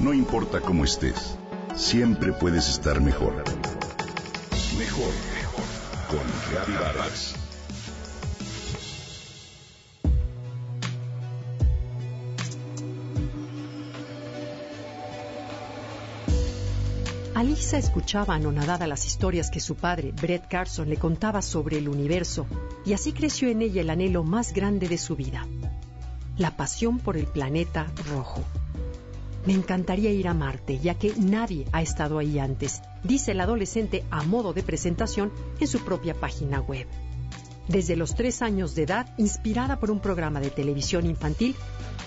No importa cómo estés, siempre puedes estar mejor. Mejor, mejor. Con Reavivadas. Alisa escuchaba anonadada las historias que su padre, Brett Carson, le contaba sobre el universo, y así creció en ella el anhelo más grande de su vida, la pasión por el planeta rojo. Me encantaría ir a Marte, ya que nadie ha estado ahí antes, dice el adolescente a modo de presentación en su propia página web. Desde los tres años de edad, inspirada por un programa de televisión infantil,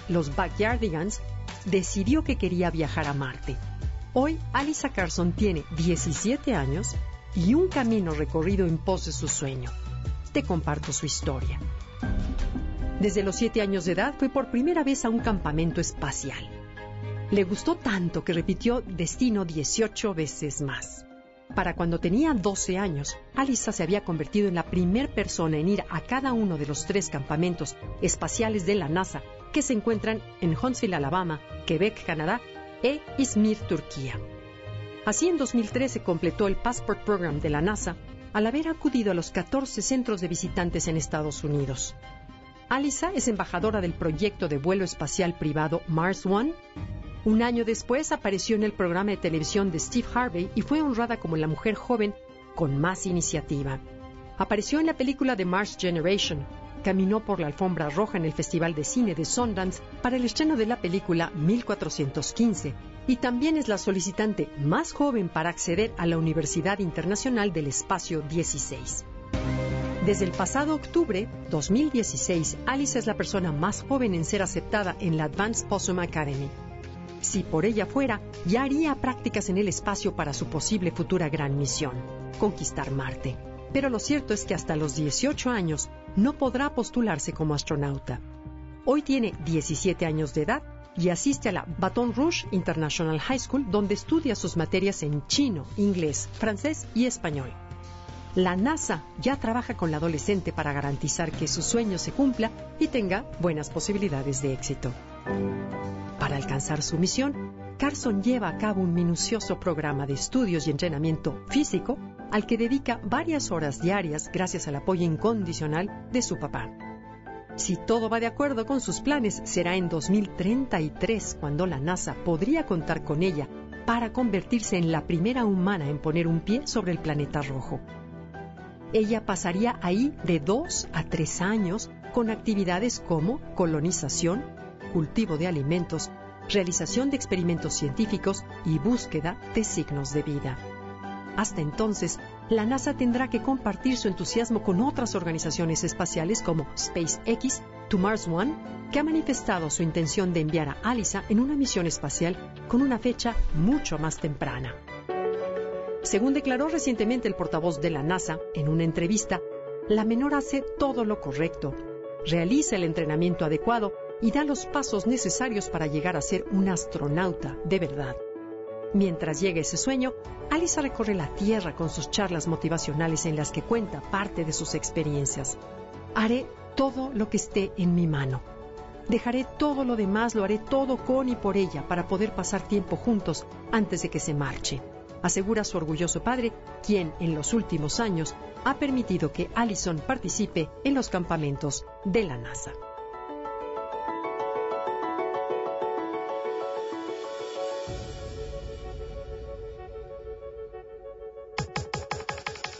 Los Backyardigans, decidió que quería viajar a Marte. Hoy, Alisa Carson tiene 17 años y un camino recorrido en pos de su sueño. Te comparto su historia. Desde los 7 años de edad fue por primera vez a un campamento espacial. Le gustó tanto que repitió destino 18 veces más. Para cuando tenía 12 años, Alisa se había convertido en la primera persona en ir a cada uno de los tres campamentos espaciales de la NASA que se encuentran en Huntsville, Alabama, Quebec, Canadá e Izmir, Turquía. Así en 2013 completó el Passport Program de la NASA al haber acudido a los 14 centros de visitantes en Estados Unidos. Alisa es embajadora del proyecto de vuelo espacial privado Mars One. Un año después apareció en el programa de televisión de Steve Harvey y fue honrada como la mujer joven con más iniciativa. Apareció en la película de Mars Generation, caminó por la alfombra roja en el Festival de Cine de Sundance para el estreno de la película 1415 y también es la solicitante más joven para acceder a la Universidad Internacional del Espacio 16. Desde el pasado octubre 2016, Alice es la persona más joven en ser aceptada en la Advanced Possum Academy. Si por ella fuera, ya haría prácticas en el espacio para su posible futura gran misión, conquistar Marte. Pero lo cierto es que hasta los 18 años no podrá postularse como astronauta. Hoy tiene 17 años de edad y asiste a la Baton Rouge International High School donde estudia sus materias en chino, inglés, francés y español. La NASA ya trabaja con la adolescente para garantizar que su sueño se cumpla y tenga buenas posibilidades de éxito. Para alcanzar su misión, Carson lleva a cabo un minucioso programa de estudios y entrenamiento físico al que dedica varias horas diarias gracias al apoyo incondicional de su papá. Si todo va de acuerdo con sus planes, será en 2033 cuando la NASA podría contar con ella para convertirse en la primera humana en poner un pie sobre el planeta rojo. Ella pasaría ahí de dos a tres años con actividades como colonización, cultivo de alimentos, realización de experimentos científicos y búsqueda de signos de vida. Hasta entonces, la NASA tendrá que compartir su entusiasmo con otras organizaciones espaciales como SpaceX, To Mars One, que ha manifestado su intención de enviar a Alisa en una misión espacial con una fecha mucho más temprana. Según declaró recientemente el portavoz de la NASA en una entrevista, la menor hace todo lo correcto, realiza el entrenamiento adecuado y da los pasos necesarios para llegar a ser un astronauta de verdad. Mientras llega ese sueño, Alisa recorre la Tierra con sus charlas motivacionales en las que cuenta parte de sus experiencias. Haré todo lo que esté en mi mano. Dejaré todo lo demás, lo haré todo con y por ella para poder pasar tiempo juntos antes de que se marche, asegura su orgulloso padre, quien en los últimos años ha permitido que Allison participe en los campamentos de la NASA.